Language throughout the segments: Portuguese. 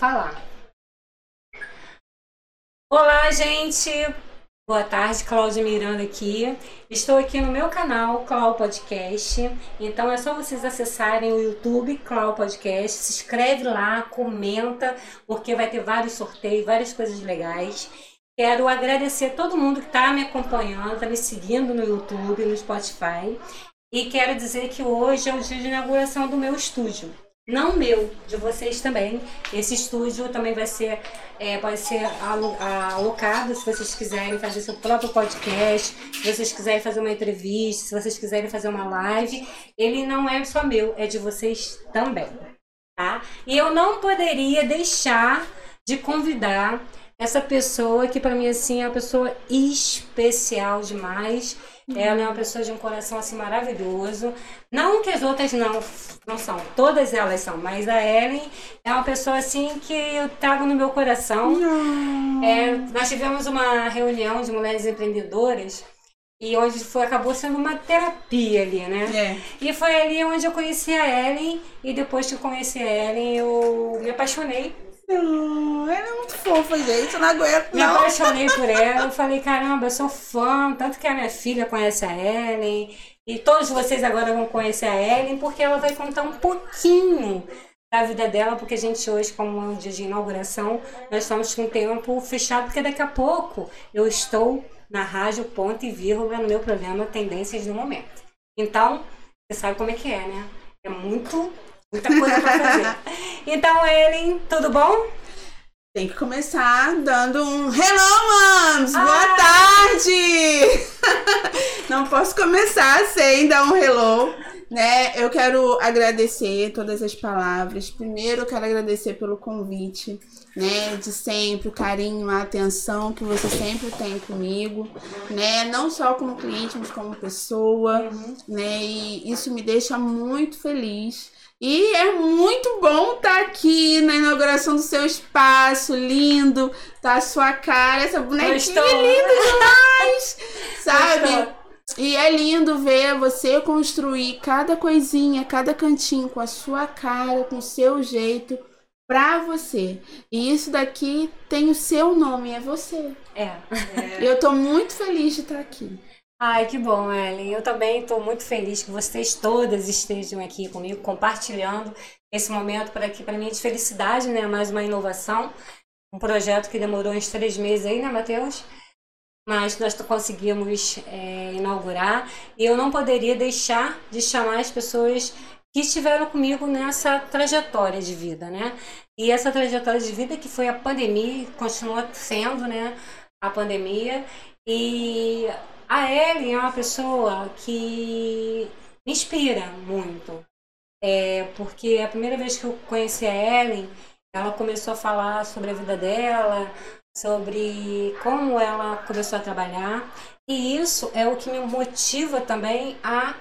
falar. Olá, gente! Boa tarde, Cláudia Miranda aqui. Estou aqui no meu canal, Clau Podcast. Então é só vocês acessarem o YouTube, Clau Podcast. Se inscreve lá, comenta, porque vai ter vários sorteios, várias coisas legais. Quero agradecer todo mundo que está me acompanhando, está me seguindo no YouTube, no Spotify. E quero dizer que hoje é o dia de inauguração do meu estúdio não meu, de vocês também. Esse estúdio também vai ser, é, pode ser alocado se vocês quiserem fazer seu próprio podcast, se vocês quiserem fazer uma entrevista, se vocês quiserem fazer uma live. Ele não é só meu, é de vocês também, tá? E eu não poderia deixar de convidar essa pessoa que para mim assim é uma pessoa especial demais ela é uma pessoa de um coração assim maravilhoso. Não que as outras não, não são, todas elas são, mas a Ellen é uma pessoa assim que eu trago no meu coração. É, nós tivemos uma reunião de mulheres empreendedoras e onde foi, acabou sendo uma terapia ali, né? É. E foi ali onde eu conheci a Ellen e depois que eu conheci a Ellen eu me apaixonei ela é muito fofa, gente. Eu não aguento, Me apaixonei por ela. Eu falei, caramba, eu sou fã. Tanto que a minha filha conhece a Ellen. E todos vocês agora vão conhecer a Ellen, porque ela vai contar um pouquinho da vida dela, porque a gente hoje, como é um dia de inauguração, nós estamos com o tempo fechado, porque daqui a pouco eu estou na rádio ponto e vírgula no meu programa Tendências do Momento. Então, você sabe como é que é, né? É muito Muita coisa pra fazer. então, Ellen, tudo bom? Tem que começar dando um Hello, Moms! Ah. Boa tarde! Não posso começar sem dar um hello, né? Eu quero agradecer todas as palavras. Primeiro, eu quero agradecer pelo convite, né? De sempre, o carinho, a atenção que você sempre tem comigo, né? Não só como cliente, mas como pessoa, uhum. né? E isso me deixa muito feliz. E é muito bom estar tá aqui na inauguração do seu espaço, lindo, tá a sua cara, essa bonequinha estou... linda demais, sabe? E é lindo ver você construir cada coisinha, cada cantinho com a sua cara, com o seu jeito pra você. E isso daqui tem o seu nome, é você. É. é. Eu tô muito feliz de estar tá aqui. Ai, que bom, Ellen. Eu também estou muito feliz que vocês todas estejam aqui comigo, compartilhando esse momento para aqui, para mim, de felicidade, né? Mais uma inovação. Um projeto que demorou uns três meses aí, né, Matheus? Mas nós conseguimos é, inaugurar. E eu não poderia deixar de chamar as pessoas que estiveram comigo nessa trajetória de vida, né? E essa trajetória de vida que foi a pandemia, continua sendo, né? A pandemia. E a Ellen é uma pessoa que me inspira muito. É, porque a primeira vez que eu conheci a Ellen, ela começou a falar sobre a vida dela, sobre como ela começou a trabalhar. E isso é o que me motiva também a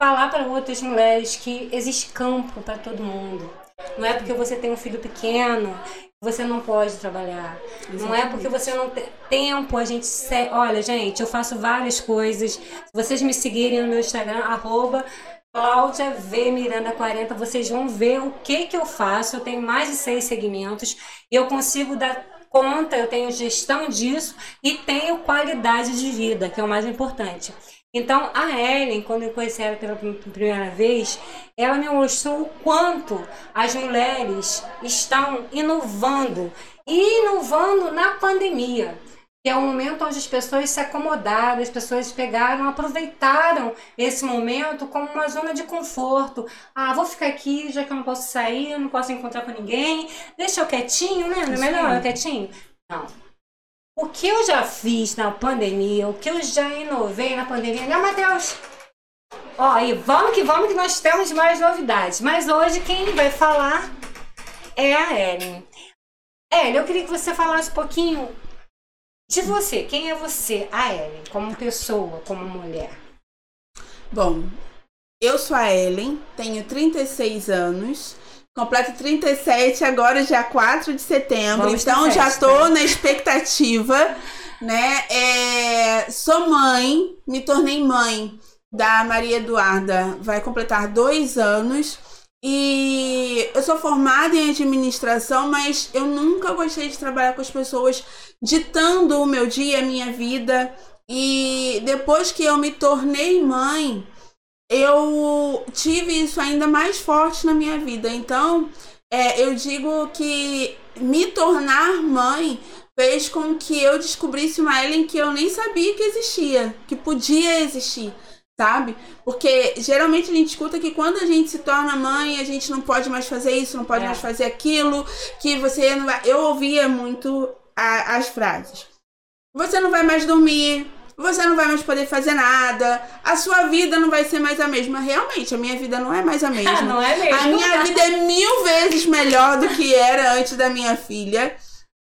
falar para outras mulheres que existe campo para todo mundo. Não é porque você tem um filho pequeno você não pode trabalhar. Exatamente. Não é porque você não tem tempo, a gente. Se... Olha, gente, eu faço várias coisas. Se vocês me seguirem no meu Instagram, arroba Cláudia V Miranda 40, vocês vão ver o que que eu faço. Eu tenho mais de seis segmentos e eu consigo dar conta, eu tenho gestão disso e tenho qualidade de vida, que é o mais importante. Então, a Ellen, quando eu conheci ela pela primeira vez, ela me mostrou o quanto as mulheres estão inovando e inovando na pandemia. Que é um momento onde as pessoas se acomodaram, as pessoas pegaram, aproveitaram esse momento como uma zona de conforto. Ah, vou ficar aqui, já que eu não posso sair, não posso encontrar com ninguém, deixa eu quietinho, né? Não é melhor eu quietinho? Não o que eu já fiz na pandemia, o que eu já inovei na pandemia, né, Matheus? Ó, e vamos que vamos que nós temos mais novidades. Mas hoje quem vai falar é a Ellen. Ellen, eu queria que você falasse um pouquinho de você. Quem é você, a Ellen, como pessoa, como mulher? Bom, eu sou a Ellen, tenho 36 anos. Completo 37 agora, dia 4 de setembro. Vamos então já tô na expectativa, né? É, sou mãe, me tornei mãe da Maria Eduarda. Vai completar dois anos. E eu sou formada em administração, mas eu nunca gostei de trabalhar com as pessoas ditando o meu dia, a minha vida. E depois que eu me tornei mãe, eu tive isso ainda mais forte na minha vida. Então, é, eu digo que me tornar mãe fez com que eu descobrisse uma Ellen que eu nem sabia que existia, que podia existir, sabe? Porque geralmente a gente escuta que quando a gente se torna mãe, a gente não pode mais fazer isso, não pode é. mais fazer aquilo, que você não vai. Eu ouvia muito a, as frases. Você não vai mais dormir, você não vai mais poder fazer nada, a sua vida não vai ser mais a mesma. Realmente, a minha vida não é mais a mesma. não é mesmo? A minha vida é mil vezes melhor do que era antes da minha filha.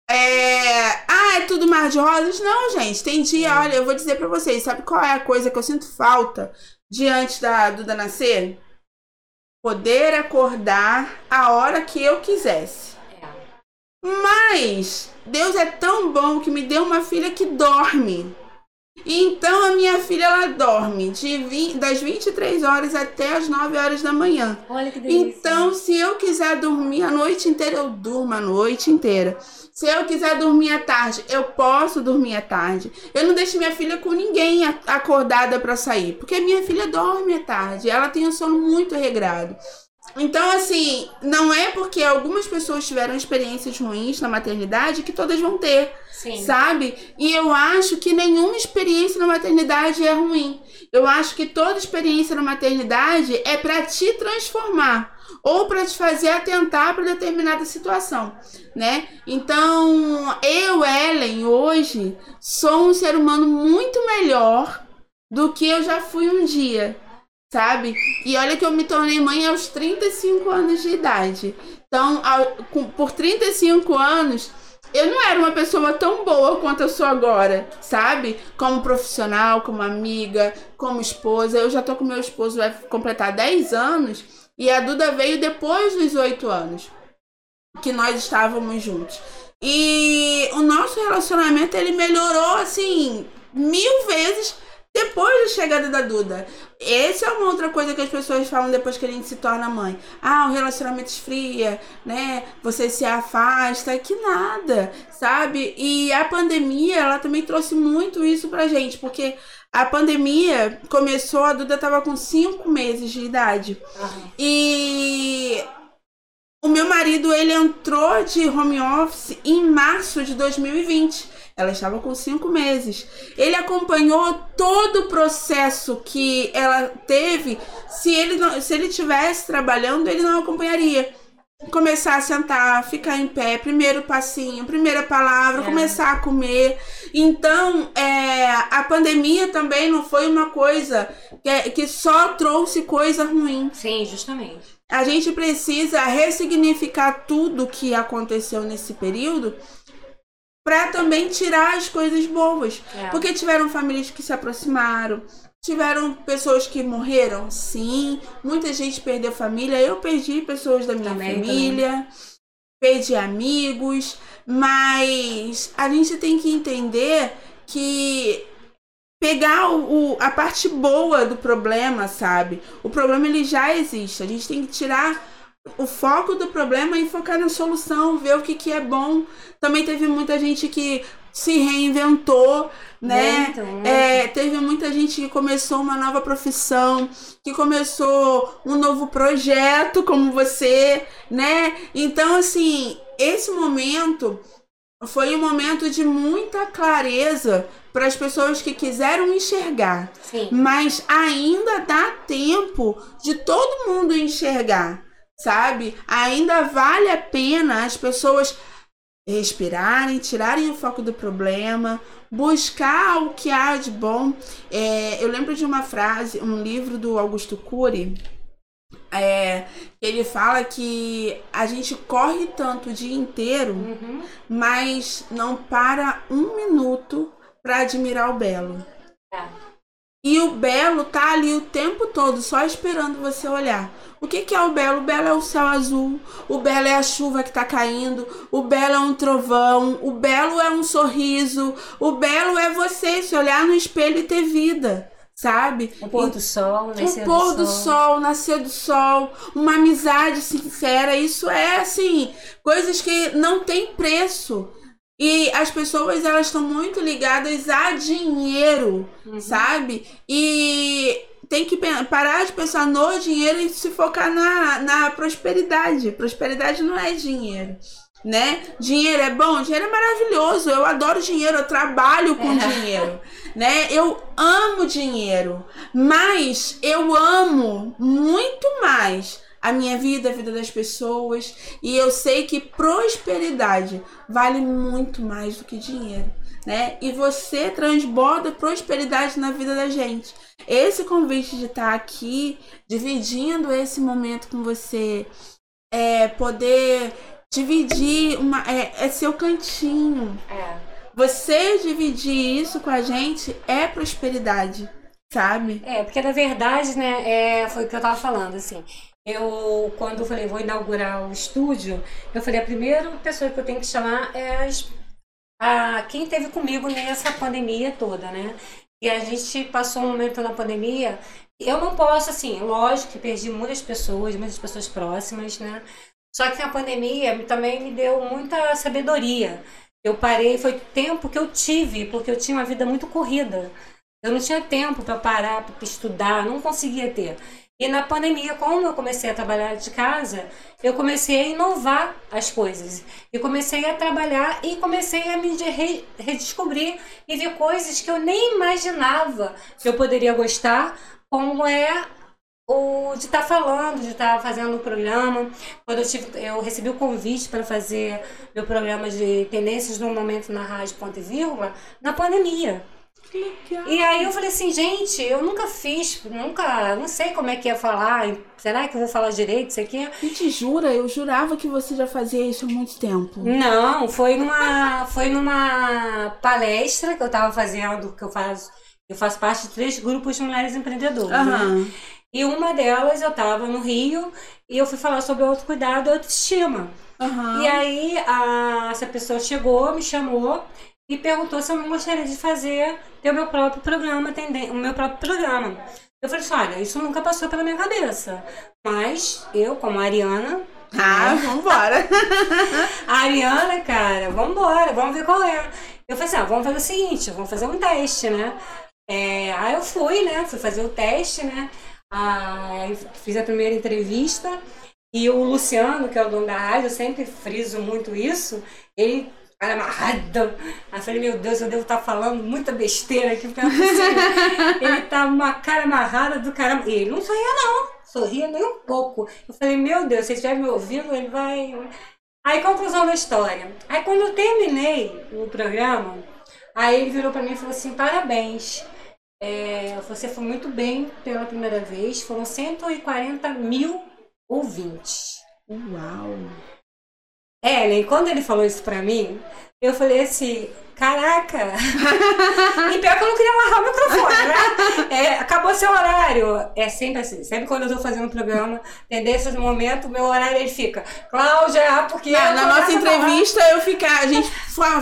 É... Ah, é tudo mar de rosas? Não, gente. Tem dia, olha, eu vou dizer para vocês, sabe qual é a coisa que eu sinto falta diante da Duda nascer? Poder acordar a hora que eu quisesse. É. Mas Deus é tão bom que me deu uma filha que dorme. Então a minha filha ela dorme de 20, das 23 horas até as 9 horas da manhã. Olha que delícia. Então, se eu quiser dormir a noite inteira, eu durmo a noite inteira. Se eu quiser dormir à tarde, eu posso dormir à tarde. Eu não deixo minha filha com ninguém acordada para sair, porque minha filha dorme à tarde. Ela tem um sono muito regrado. Então, assim, não é porque algumas pessoas tiveram experiências ruins na maternidade que todas vão ter, Sim. sabe? E eu acho que nenhuma experiência na maternidade é ruim. Eu acho que toda experiência na maternidade é para te transformar ou para te fazer atentar para determinada situação, né? Então, eu, Ellen, hoje sou um ser humano muito melhor do que eu já fui um dia sabe? E olha que eu me tornei mãe aos 35 anos de idade. Então, ao, com, por 35 anos, eu não era uma pessoa tão boa quanto eu sou agora, sabe? Como profissional, como amiga, como esposa. Eu já tô com meu esposo, vai completar 10 anos. E a Duda veio depois dos 8 anos que nós estávamos juntos. E o nosso relacionamento, ele melhorou, assim, mil vezes depois da chegada da Duda. Essa é uma outra coisa que as pessoas falam depois que a gente se torna mãe. Ah, o relacionamento esfria, né? Você se afasta, que nada, sabe? E a pandemia, ela também trouxe muito isso pra gente, porque a pandemia começou, a Duda tava com cinco meses de idade. Uhum. E o meu marido, ele entrou de home office em março de 2020. Ela estava com cinco meses. Ele acompanhou todo o processo que ela teve. Se ele não, se ele tivesse trabalhando, ele não acompanharia. Começar a sentar, ficar em pé, primeiro passinho, primeira palavra, é. começar a comer. Então, é, a pandemia também não foi uma coisa que, que só trouxe coisa ruim. Sim, justamente. A gente precisa ressignificar tudo que aconteceu nesse período para também tirar as coisas boas. É. Porque tiveram famílias que se aproximaram, tiveram pessoas que morreram, sim. Muita gente perdeu família. Eu perdi pessoas da minha também, família, também. perdi amigos, mas a gente tem que entender que pegar o, o, a parte boa do problema, sabe? O problema ele já existe. A gente tem que tirar o foco do problema e focar na solução, ver o que, que é bom. Também teve muita gente que se reinventou, né? Muito, muito. É, teve muita gente que começou uma nova profissão, que começou um novo projeto, como você, né? Então, assim, esse momento foi um momento de muita clareza para as pessoas que quiseram enxergar. Sim. Mas ainda dá tempo de todo mundo enxergar sabe? Ainda vale a pena as pessoas respirarem, tirarem o foco do problema, buscar o que há de bom. É, eu lembro de uma frase, um livro do Augusto Cury, é, ele fala que a gente corre tanto o dia inteiro, uhum. mas não para um minuto para admirar o belo. É. E o belo tá ali o tempo todo, só esperando você olhar. O que, que é o belo? O belo é o céu azul, o belo é a chuva que tá caindo, o belo é um trovão, o belo é um sorriso, o belo é você se olhar no espelho e ter vida, sabe? O pôr do sol, nascer o pôr do sol. sol, nascer do sol, uma amizade sincera, isso é assim, coisas que não tem preço. E as pessoas elas estão muito ligadas a dinheiro, uhum. sabe? E tem que parar de pensar no dinheiro e se focar na, na prosperidade. Prosperidade não é dinheiro né? Dinheiro é bom, dinheiro é maravilhoso. Eu adoro dinheiro, eu trabalho com é. dinheiro, né? Eu amo dinheiro, mas eu amo muito mais a minha vida, a vida das pessoas, e eu sei que prosperidade vale muito mais do que dinheiro, né? E você transborda prosperidade na vida da gente. Esse convite de estar aqui, dividindo esse momento com você, é poder dividir uma. É, é seu cantinho. É. Você dividir isso com a gente é prosperidade, sabe? É, porque na verdade, né, é, foi o que eu tava falando, assim. Eu, quando eu falei, vou inaugurar o estúdio, eu falei, a primeira pessoa que eu tenho que chamar é as, a, quem teve comigo nessa pandemia toda, né? E a gente passou um momento na pandemia. Eu não posso, assim, lógico que perdi muitas pessoas, muitas pessoas próximas, né? Só que a pandemia também me deu muita sabedoria. Eu parei, foi tempo que eu tive, porque eu tinha uma vida muito corrida. Eu não tinha tempo para parar, para estudar, não conseguia ter. E na pandemia, como eu comecei a trabalhar de casa, eu comecei a inovar as coisas. E comecei a trabalhar e comecei a me redescobrir e ver coisas que eu nem imaginava que eu poderia gostar, como é o de estar tá falando, de estar tá fazendo o programa. Quando eu, tive, eu recebi o convite para fazer meu programa de tendências no momento na rádio ponto e vírgula, na pandemia. Legal. E aí eu falei assim, gente, eu nunca fiz, nunca, não sei como é que ia falar, será que eu vou falar direito isso aqui? Gente, jura? Eu jurava que você já fazia isso há muito tempo. Não, foi numa, foi numa palestra que eu estava fazendo, que eu faço, eu faço parte de três grupos de mulheres empreendedoras, uhum. né? E uma delas eu estava no Rio e eu fui falar sobre autocuidado e autoestima. Uhum. E aí a, essa pessoa chegou, me chamou e perguntou se eu não gostaria de fazer ter o meu próprio programa, o meu próprio programa. Eu falei assim, olha, isso nunca passou pela minha cabeça. Mas eu, como Ariana. Ah, né? vambora! a Ariana, cara, vambora, vamos ver qual é. Eu falei assim, ah, vamos fazer o seguinte, vamos fazer um teste, né? É, aí eu fui, né? Fui fazer o teste, né? Ah, fiz a primeira entrevista e o Luciano, que é o dono da rádio, eu sempre friso muito isso, ele cara amarrado. Aí eu falei, meu Deus, eu devo estar falando muita besteira aqui, porque ele tá uma cara amarrada do caramba. E ele não sorria, não. Sorria nem um pouco. Eu falei, meu Deus, se ele estiver me ouvindo, ele vai. Aí, conclusão da história. Aí, quando eu terminei o programa, aí ele virou para mim e falou assim: parabéns. É, você foi muito bem pela primeira vez. Foram 140 mil ouvintes. Uau! Ellen, quando ele falou isso pra mim, eu falei assim, caraca! e pior que eu não queria amarrar o microfone, né? É, acabou seu horário. É sempre assim, sempre quando eu tô fazendo um programa, tendências no momento, meu horário ele fica, Cláudia, porque. Na, na nossa entrevista eu ficar, a gente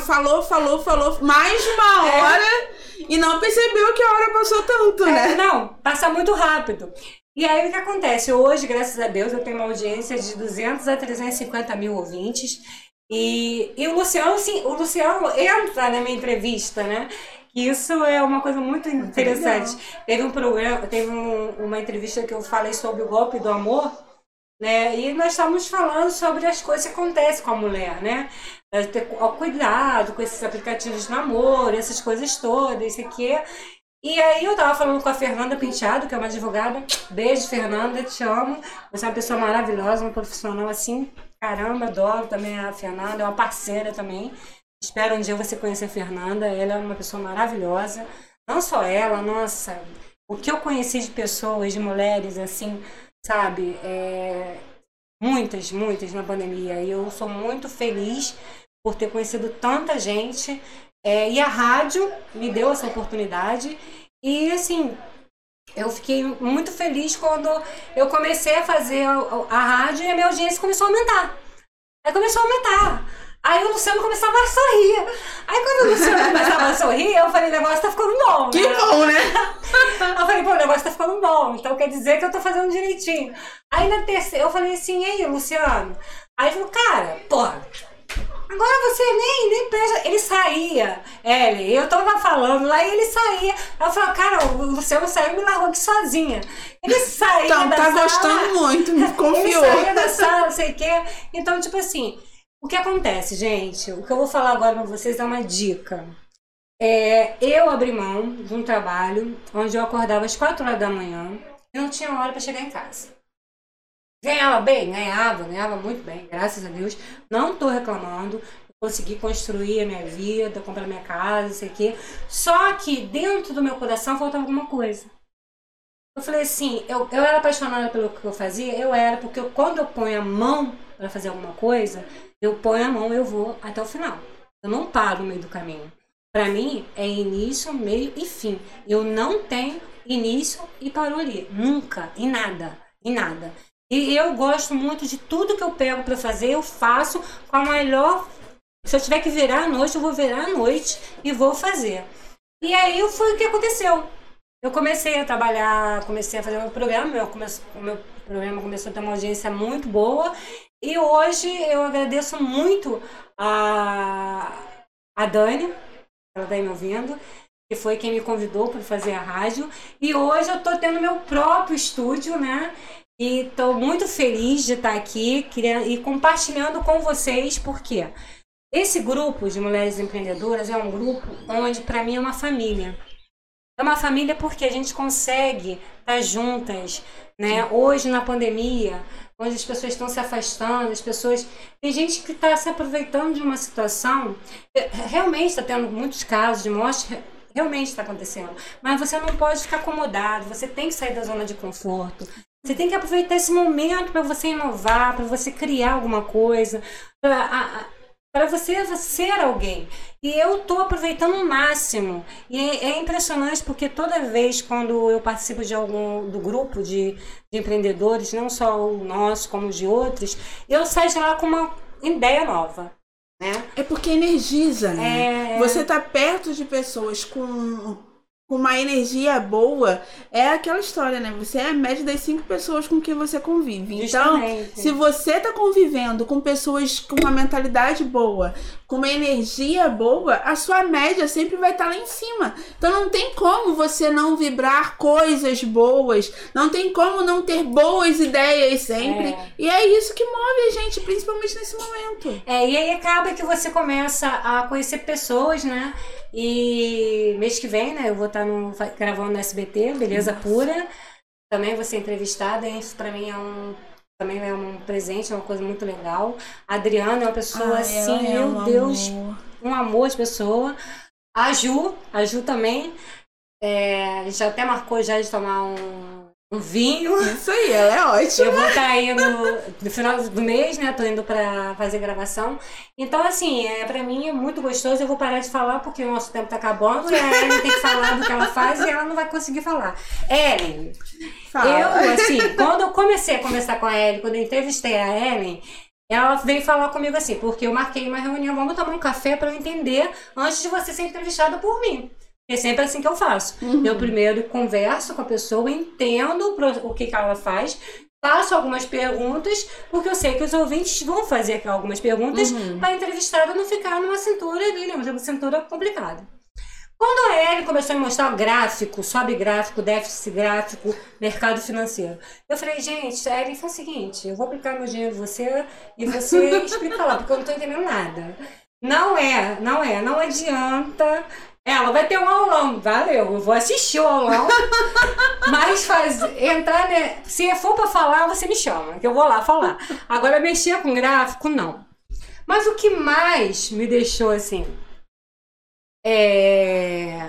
falou, falou, falou mais de uma é. hora é. e não percebeu que a hora passou tanto, é, né? Não, passa muito rápido. E aí o que acontece? Hoje, graças a Deus, eu tenho uma audiência de 200 a 350 mil ouvintes. E, e o Luciano, sim, o Luciano entra na minha entrevista, né? Isso é uma coisa muito interessante. teve um programa, teve um, uma entrevista que eu falei sobre o golpe do amor, né? E nós estamos falando sobre as coisas que acontecem com a mulher, né? Ter cuidado com esses aplicativos de namoro, essas coisas todas, isso aqui. E aí eu tava falando com a Fernanda Penteado, que é uma advogada. Beijo, Fernanda, te amo. Você é uma pessoa maravilhosa, uma profissional assim. Caramba, adoro também a Fernanda, é uma parceira também. Espero um dia você conhecer a Fernanda, ela é uma pessoa maravilhosa. Não só ela, nossa, o que eu conheci de pessoas, de mulheres, assim, sabe? É... Muitas, muitas na pandemia. E eu sou muito feliz por ter conhecido tanta gente é, e a rádio me deu essa oportunidade. E assim, eu fiquei muito feliz quando eu comecei a fazer a, rádio e a minha audiência começou a aumentar. Aí começou a aumentar. Aí o Luciano começava a sorrir. Aí quando o Luciano começava a sorrir, eu falei, o negócio tá ficando bom. Que né? bom, né? eu falei, pô, o negócio tá ficando bom. Então quer dizer que eu tô fazendo direitinho. Aí na terceira, eu falei assim, e aí, Luciano? Aí ele falou, cara, porra, Agora você nem, nem presta. Ele saía, ele, eu tava falando lá e ele saía. Eu falei, cara, o Luciano saiu e me largou aqui sozinha. Ele saía Então, da tá sala. gostando muito, me confiou. Ele saía da sala, não sei o quê. Então, tipo assim, o que acontece, gente? O que eu vou falar agora pra vocês é uma dica. É, eu abri mão de um trabalho onde eu acordava às 4 horas da manhã e não tinha hora para chegar em casa. Ganhava bem? Ganhava, ganhava muito bem, graças a Deus. Não tô reclamando. Consegui construir a minha vida, comprar minha casa, sei o quê. Só que dentro do meu coração faltava alguma coisa. Eu falei assim, eu, eu era apaixonada pelo que eu fazia, eu era, porque eu, quando eu ponho a mão para fazer alguma coisa, eu ponho a mão eu vou até o final. Eu não paro no meio do caminho. Para mim é início, meio e fim. Eu não tenho início e parou ali. Nunca, em nada, em nada. E eu gosto muito de tudo que eu pego para fazer, eu faço com a melhor. Se eu tiver que virar à noite, eu vou virar à noite e vou fazer. E aí foi o que aconteceu. Eu comecei a trabalhar, comecei a fazer meu programa, meu, o meu programa começou a ter uma audiência muito boa. E hoje eu agradeço muito a, a Dani, ela está me ouvindo, que foi quem me convidou para fazer a rádio. E hoje eu estou tendo meu próprio estúdio, né? E estou muito feliz de estar aqui queria- e compartilhando com vocês, porque esse grupo de mulheres empreendedoras é um grupo onde, para mim, é uma família. É uma família porque a gente consegue estar juntas, né? Hoje, na pandemia, onde as pessoas estão se afastando, as pessoas... Tem gente que está se aproveitando de uma situação... Realmente está tendo muitos casos de morte, realmente está acontecendo. Mas você não pode ficar acomodado, você tem que sair da zona de conforto. Você tem que aproveitar esse momento para você inovar, para você criar alguma coisa, para você ser alguém. E eu estou aproveitando o máximo. E é, é impressionante porque toda vez quando eu participo de algum do grupo de, de empreendedores, não só o nosso, como os de outros, eu saio de lá com uma ideia nova. Né? É porque energiza, né? É, Você tá perto de pessoas com uma energia boa. É aquela história, né? Você é a média das cinco pessoas com quem você convive. Então, justamente. se você tá convivendo com pessoas com uma mentalidade boa, com uma energia boa, a sua média sempre vai estar lá em cima. Então não tem como você não vibrar coisas boas, não tem como não ter boas ideias sempre. É. E é isso que move a gente, principalmente nesse momento. É, e aí acaba que você começa a conhecer pessoas, né? E mês que vem, né, eu vou estar no, gravando no SBT, Beleza Pura. Também vou ser entrevistada, isso pra mim é um também é um presente, é uma coisa muito legal. A Adriana é uma pessoa Ai, assim, é meu um Deus, amor. um amor de pessoa. A Ju, a Ju também. é, a gente até marcou já de tomar um, um vinho. Isso aí, ela é ótima. Eu vou estar indo no final do mês, né? Tô indo pra fazer gravação. Então, assim, é, pra mim é muito gostoso. Eu vou parar de falar porque o nosso tempo tá acabando e a Ellen tem que falar do que ela faz e ela não vai conseguir falar. Ellen, Fala. eu, assim, quando eu comecei a conversar com a Ellen, quando eu entrevistei a Ellen, ela veio falar comigo assim, porque eu marquei uma reunião, vamos tomar um café pra eu entender antes de você ser entrevistada por mim. É sempre assim que eu faço. Uhum. Eu primeiro converso com a pessoa, entendo o que, que ela faz, faço algumas perguntas, porque eu sei que os ouvintes vão fazer algumas perguntas Uhum. para a entrevistada não ficar numa cintura ali, né? Uma cintura complicada. Quando a Ellen começou a me mostrar gráfico, sobe gráfico, déficit gráfico, mercado financeiro, eu falei, gente, a Ellen faz o seguinte, eu vou aplicar meu dinheiro em você e você explica lá, porque eu não tô entendendo nada. Não é, não é, não adianta. Ela vai ter um aulão, valeu, eu vou assistir o aulão, mas faz, entrar, né, se for pra falar, você me chama, que eu vou lá falar. Agora, mexer com gráfico, não. Mas o que mais me deixou assim, é,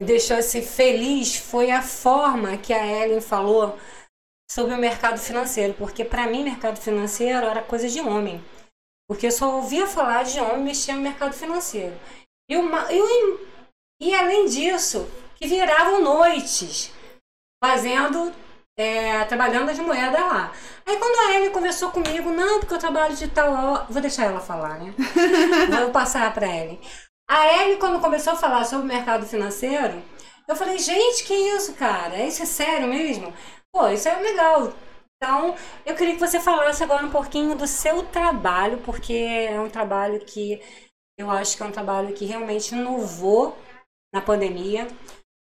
me deixou assim feliz foi a forma que a Ellen falou sobre o mercado financeiro, porque para mim mercado financeiro era coisa de homem, porque eu só ouvia falar de homem mexer no mercado financeiro. E, uma, e, o- e além disso, que viravam noites fazendo é, trabalhando de moeda lá. Aí quando a Ellen conversou comigo, não, porque eu trabalho de tal. Vou deixar ela falar, né? Vou passar para Ellen. A Ellen, quando começou a falar sobre o mercado financeiro, eu falei, gente, que isso, cara? Isso é sério mesmo? Pô, isso é legal. Então, eu queria que você falasse agora um pouquinho do seu trabalho, porque é um trabalho que eu acho que é um trabalho que realmente inovou na pandemia.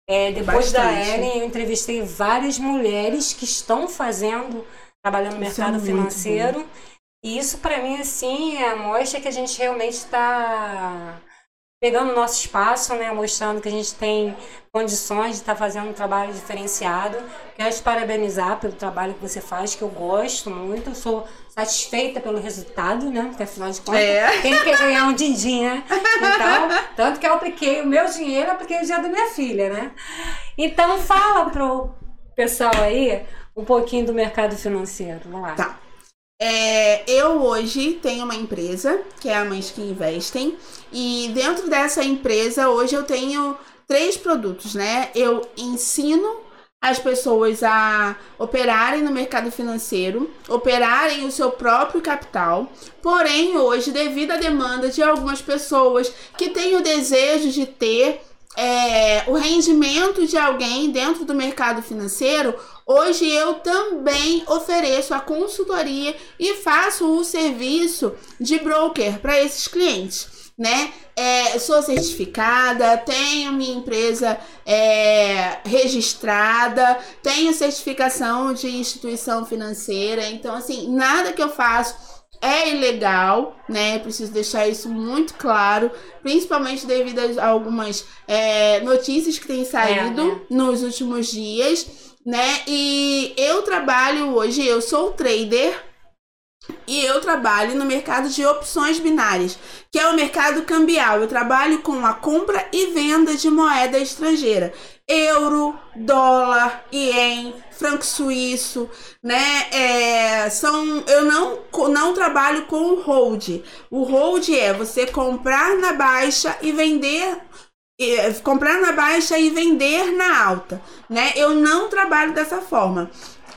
É, depois Bastante. da Ellen, eu entrevistei várias mulheres que estão fazendo, trabalhando no mercado é financeiro. E isso, para mim, assim, é, mostra que a gente realmente está pegando o nosso espaço, né, mostrando que a gente tem condições de estar tá fazendo um trabalho diferenciado. Quero te parabenizar pelo trabalho que você faz, que eu gosto muito, eu sou satisfeita pelo resultado, né, porque afinal de contas, é. quem quer ganhar um din-din, né? Então, tanto que eu apliquei o meu dinheiro, apliquei o dinheiro da minha filha, né? Então, fala pro pessoal aí um pouquinho do mercado financeiro, vamos lá. Tá. É, eu hoje tenho uma empresa, que é a Mães que Investem, e dentro dessa empresa hoje eu tenho três produtos, né? Eu ensino as pessoas a operarem no mercado financeiro, operarem o seu próprio capital. Porém, hoje, devido à demanda de algumas pessoas que têm o desejo de ter é, o rendimento de alguém dentro do mercado financeiro, hoje eu também ofereço a consultoria e faço o serviço de broker para esses clientes. Né? É, sou certificada, tenho minha empresa é, registrada, tenho certificação de instituição financeira, então assim, nada que eu faço é ilegal, né? Preciso deixar isso muito claro, principalmente devido a algumas é, notícias que têm saído é, né? nos últimos dias, né? E eu trabalho hoje, eu sou trader e eu trabalho no mercado de opções binárias, que é o mercado cambial. Eu trabalho com a compra e venda de moeda estrangeira euro, dólar, ien, franco suíço, né? É, são, eu não, não trabalho com o hold. O hold é você comprar na baixa e vender comprar na baixa e vender na alta, né? Eu não trabalho dessa forma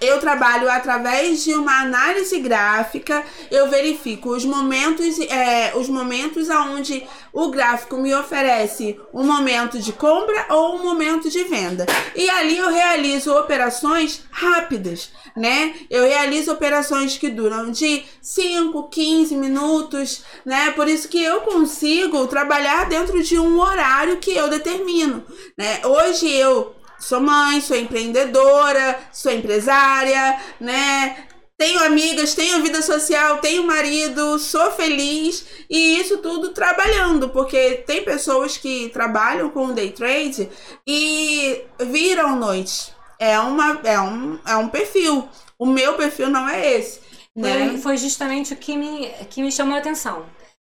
eu trabalho através de uma análise gráfica, eu verifico os momentos, é, os momentos onde o gráfico me oferece um momento de compra ou um momento de venda. E ali eu realizo operações rápidas, né? Eu realizo operações que duram de 5, 15 minutos, né? Por isso que eu consigo trabalhar dentro de um horário que eu determino, né? Hoje eu sou mãe, sou empreendedora, sou empresária, né? Tenho amigas, tenho vida social, tenho marido, sou feliz e isso tudo trabalhando, porque tem pessoas que trabalham com day trade e viram noite. É, uma, é, um, é um perfil. O meu perfil não é esse. Né? Foi, foi justamente o que me, que me chamou a atenção.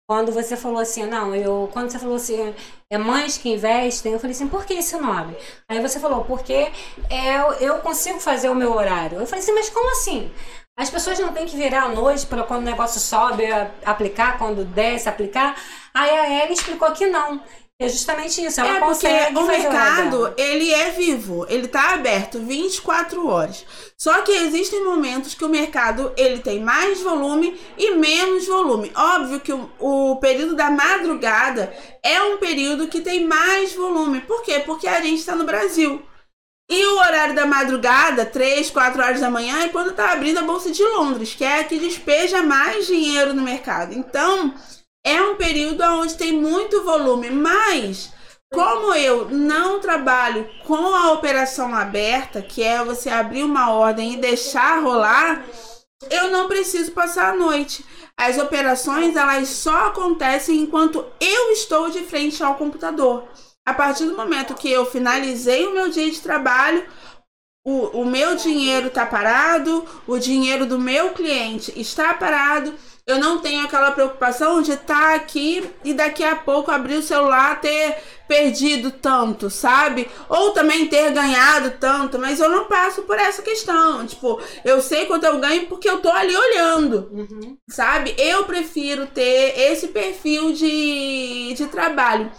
Quando você falou assim, não, eu. Quando você falou assim, é mães que investem, eu falei assim, por que esse nome? Aí você falou, porque é, eu consigo fazer o meu horário. Eu falei assim, mas como assim? As pessoas não têm que virar à noite para quando o negócio sobe aplicar, quando desce aplicar. Aí a Ellie explicou que não. É justamente isso, ela é porque o mercado, ele é vivo, ele tá aberto 24 horas. Só que existem momentos que o mercado, ele tem mais volume e menos volume. Óbvio que o, o período da madrugada é um período que tem mais volume. Por quê? Porque a gente está no Brasil. E o horário da madrugada, 3, 4 horas da manhã, é quando tá abrindo a Bolsa de Londres, que é a que despeja mais dinheiro no mercado. Então, é um período onde tem muito volume, mas como eu não trabalho com a operação aberta, que é você abrir uma ordem e deixar rolar, eu não preciso passar a noite. As operações elas só acontecem enquanto eu estou de frente ao computador. A partir do momento que eu finalizei o meu dia de trabalho, o, o meu dinheiro está parado, o dinheiro do meu cliente está parado eu não tenho aquela preocupação de estar tá aqui e daqui a pouco abrir o celular ter perdido tanto, sabe? Ou também ter ganhado tanto, mas eu não passo por essa questão. Tipo, eu sei quanto eu ganho porque eu tô ali olhando, uhum. sabe? Eu prefiro ter esse perfil de, de trabalho.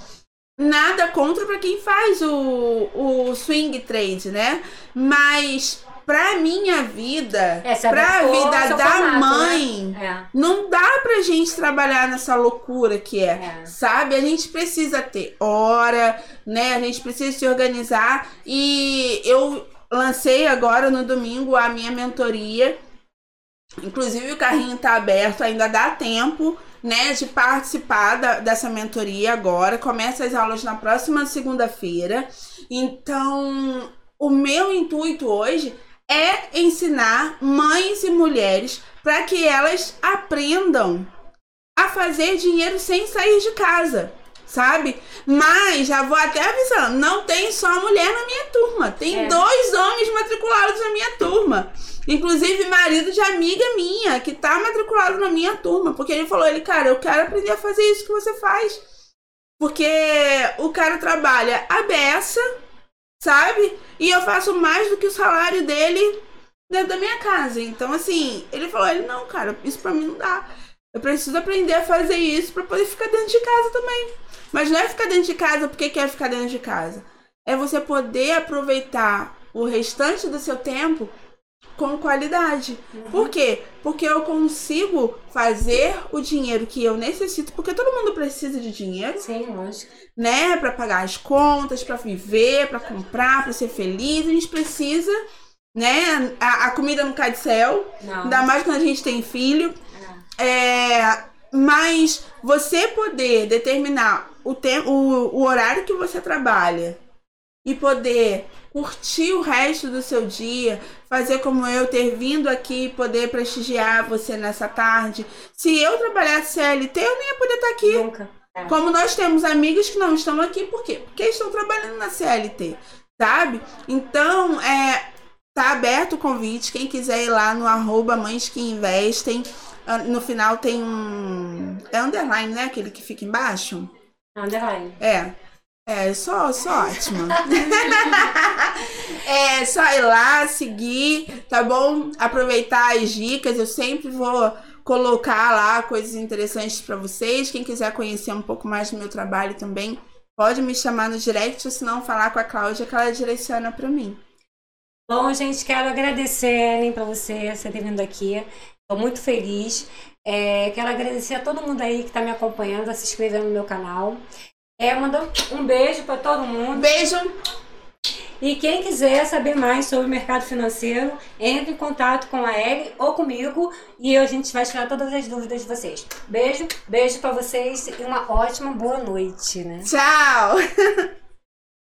Nada contra para quem faz o, o swing trade, né? Mas pra minha vida, É, se pra ao vida da formato, mãe, né? não dá pra gente trabalhar nessa loucura que é, É. sabe? A gente precisa ter hora, né? A gente precisa se organizar. E eu lancei agora no domingo a minha mentoria. Inclusive o carrinho tá aberto, ainda dá tempo, né, de participar da- dessa mentoria agora. Começa as aulas na próxima segunda-feira. Então, o meu intuito hoje é ensinar mães e mulheres para que elas aprendam a fazer dinheiro sem sair de casa, sabe? Mas já vou até avisando, não tem só mulher na minha turma, tem É. dois homens matriculados na minha turma. Inclusive marido de amiga minha que tá matriculado na minha turma, porque ele falou, ele, cara, eu quero aprender a fazer isso que você faz. Porque o cara trabalha a beça, sabe? E eu faço mais do que o salário dele dentro da minha casa. Então, assim, ele falou, ele, não, cara, isso pra mim não dá. Eu preciso aprender a fazer isso pra poder ficar dentro de casa também. Mas não é ficar dentro de casa porque quer ficar dentro de casa. É você poder aproveitar o restante do seu tempo com qualidade. Por quê? Porque eu consigo fazer o dinheiro que eu necessito, porque todo mundo precisa de dinheiro, Sim, lógico. né, Pra pagar as contas, pra viver, pra comprar, pra ser feliz. A gente precisa, né? A, a comida não cai do céu, Não. ainda mais quando a gente tem filho. É. É, mas você poder determinar o, tempo, o, o horário que você trabalha e poder curtir o resto do seu dia, fazer como eu ter vindo aqui, poder prestigiar você nessa tarde. Se eu trabalhasse CLT, eu não ia poder estar aqui. Nunca. É. Como nós temos amigos que não estão aqui, por quê? Porque estão trabalhando na CLT, sabe? Então, é, tá aberto o convite. Quem quiser ir lá no arroba Mães que Investem. ah, No final tem um. É underline, né? Aquele que fica embaixo? Underline. É. É, só, só ótima. é, só ir lá, seguir, tá bom? Aproveitar as dicas. Eu sempre vou colocar lá coisas interessantes pra vocês. Quem quiser conhecer um pouco mais do meu trabalho também, pode me chamar no direct ou se não falar com a Cláudia que ela direciona pra mim. Bom, gente, quero agradecer, Ellen, para você, você ter vindo aqui. Estou muito feliz. É, quero agradecer a todo mundo aí que está me acompanhando, a se inscrever no meu canal. É, mandando um beijo para todo mundo. beijo! E quem quiser saber mais sobre o mercado financeiro, entre em contato com a Ellen ou comigo e a gente vai tirar todas as dúvidas de vocês. Beijo, beijo para vocês e uma ótima boa noite, né? Tchau!